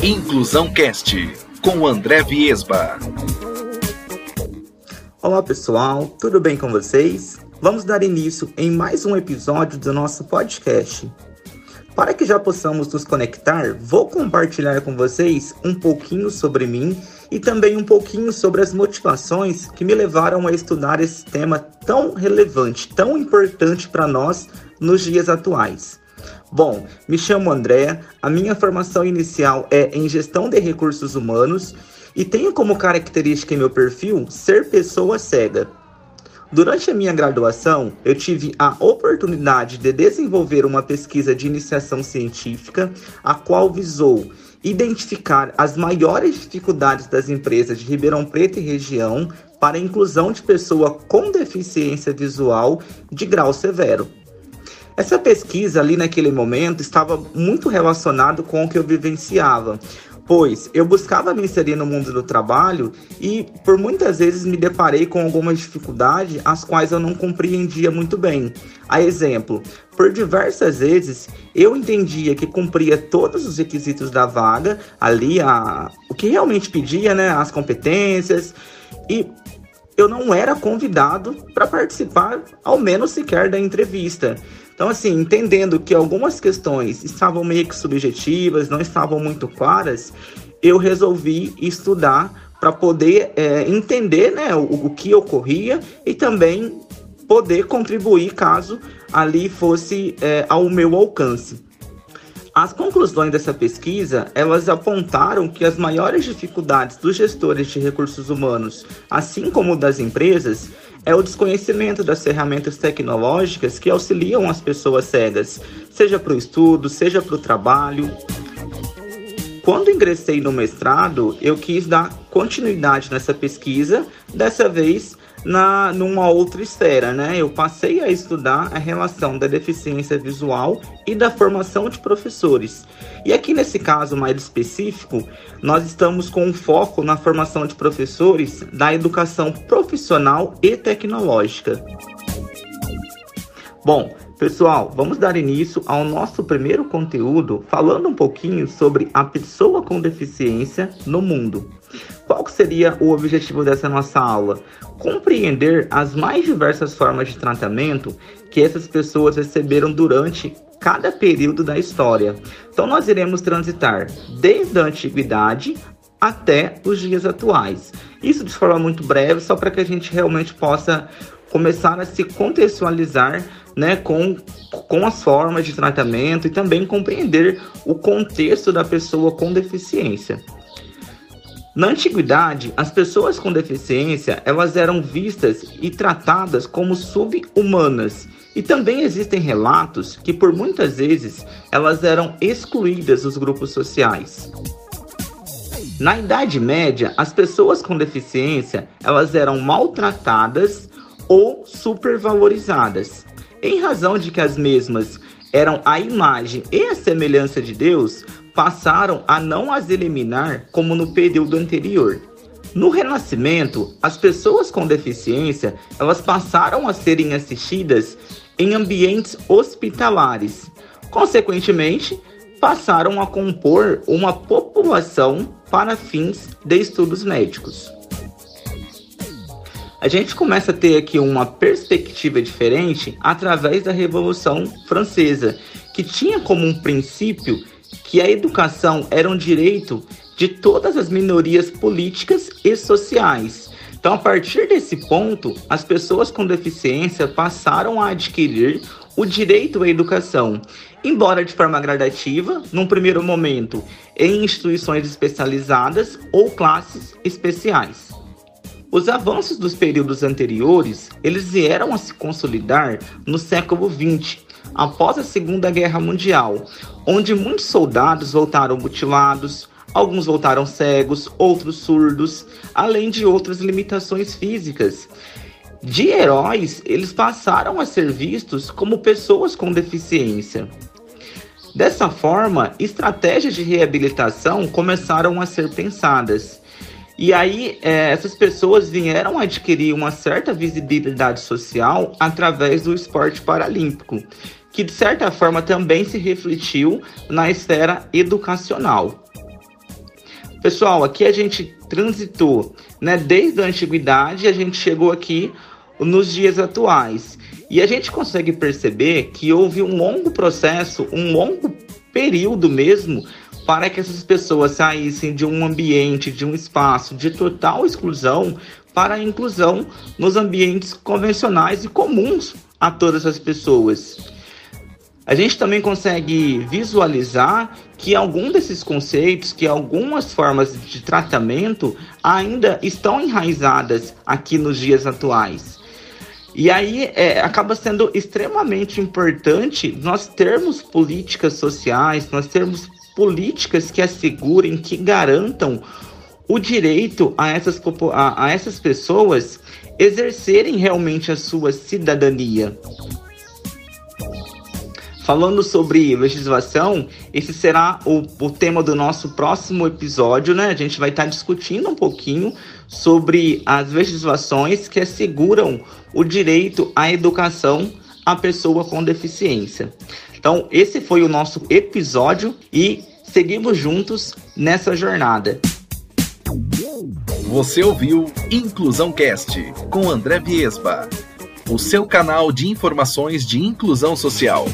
Inclusão Cast com André Viesba. Olá pessoal, tudo bem com vocês? Vamos dar início em mais um episódio do nosso podcast. Para que já possamos nos conectar, vou compartilhar com vocês um pouquinho sobre mim e também um pouquinho sobre as motivações que me levaram a estudar esse tema tão relevante, tão importante para nós nos dias atuais. Bom, me chamo André, a minha formação inicial é em gestão de recursos humanos e tenho como característica em meu perfil ser pessoa cega. Durante a minha graduação, eu tive a oportunidade de desenvolver uma pesquisa de iniciação científica, a qual visou identificar as maiores dificuldades das empresas de Ribeirão Preto e região para a inclusão de pessoa com deficiência visual de grau severo. Essa pesquisa ali naquele momento estava muito relacionado com o que eu vivenciava, pois eu buscava me inserir no mundo do trabalho e por muitas vezes me deparei com algumas dificuldades as quais eu não compreendia muito bem. A exemplo, por diversas vezes eu entendia que cumpria todos os requisitos da vaga, ali a, o que realmente pedia, né, as competências e eu não era convidado para participar, ao menos sequer da entrevista. Então, assim, entendendo que algumas questões estavam meio que subjetivas, não estavam muito claras, eu resolvi estudar para poder é, entender né, o, o que ocorria e também poder contribuir caso ali fosse é, ao meu alcance. As conclusões dessa pesquisa, elas apontaram que as maiores dificuldades dos gestores de recursos humanos, assim como das empresas, é o desconhecimento das ferramentas tecnológicas que auxiliam as pessoas cegas, seja para o estudo, seja para o trabalho. Quando ingressei no mestrado, eu quis dar continuidade nessa pesquisa, dessa vez na numa outra esfera, né? Eu passei a estudar a relação da deficiência visual e da formação de professores. E aqui nesse caso mais específico, nós estamos com um foco na formação de professores da educação profissional e tecnológica. Bom, pessoal, vamos dar início ao nosso primeiro conteúdo falando um pouquinho sobre a pessoa com deficiência no mundo. Qual seria o objetivo dessa nossa aula? Compreender as mais diversas formas de tratamento que essas pessoas receberam durante cada período da história. Então, nós iremos transitar desde a antiguidade até os dias atuais. Isso de forma muito breve, só para que a gente realmente possa começar a se contextualizar né, com, com as formas de tratamento e também compreender o contexto da pessoa com deficiência. Na antiguidade, as pessoas com deficiência elas eram vistas e tratadas como sub-humanas. E também existem relatos que por muitas vezes elas eram excluídas dos grupos sociais. Na Idade Média, as pessoas com deficiência elas eram maltratadas ou supervalorizadas, em razão de que as mesmas eram a imagem e a semelhança de Deus, passaram a não as eliminar como no período anterior. No Renascimento, as pessoas com deficiência, elas passaram a serem assistidas em ambientes hospitalares. Consequentemente, passaram a compor uma população para fins de estudos médicos. A gente começa a ter aqui uma perspectiva diferente através da Revolução Francesa, que tinha como um princípio que a educação era um direito de todas as minorias políticas e sociais. Então, a partir desse ponto, as pessoas com deficiência passaram a adquirir o direito à educação, embora de forma gradativa, num primeiro momento em instituições especializadas ou classes especiais. Os avanços dos períodos anteriores, eles vieram a se consolidar no século XX, após a Segunda Guerra Mundial, onde muitos soldados voltaram mutilados, alguns voltaram cegos, outros surdos, além de outras limitações físicas. De heróis, eles passaram a ser vistos como pessoas com deficiência. Dessa forma, estratégias de reabilitação começaram a ser pensadas. E aí, é, essas pessoas vieram adquirir uma certa visibilidade social através do esporte paralímpico, que de certa forma também se refletiu na esfera educacional. Pessoal, aqui a gente transitou, né? Desde a antiguidade, a gente chegou aqui nos dias atuais. E a gente consegue perceber que houve um longo processo, um longo período mesmo, para que essas pessoas saíssem de um ambiente, de um espaço de total exclusão para a inclusão nos ambientes convencionais e comuns a todas as pessoas. A gente também consegue visualizar que algum desses conceitos, que algumas formas de tratamento ainda estão enraizadas aqui nos dias atuais. E aí é, acaba sendo extremamente importante nós termos políticas sociais, nós termos políticas que assegurem, que garantam o direito a essas, a, a essas pessoas exercerem realmente a sua cidadania. Falando sobre legislação, esse será o, o tema do nosso próximo episódio, né? A gente vai estar discutindo um pouquinho sobre as legislações que asseguram o direito à educação à pessoa com deficiência. Então, esse foi o nosso episódio e seguimos juntos nessa jornada. Você ouviu Inclusão Cast com André Viesba, o seu canal de informações de inclusão social.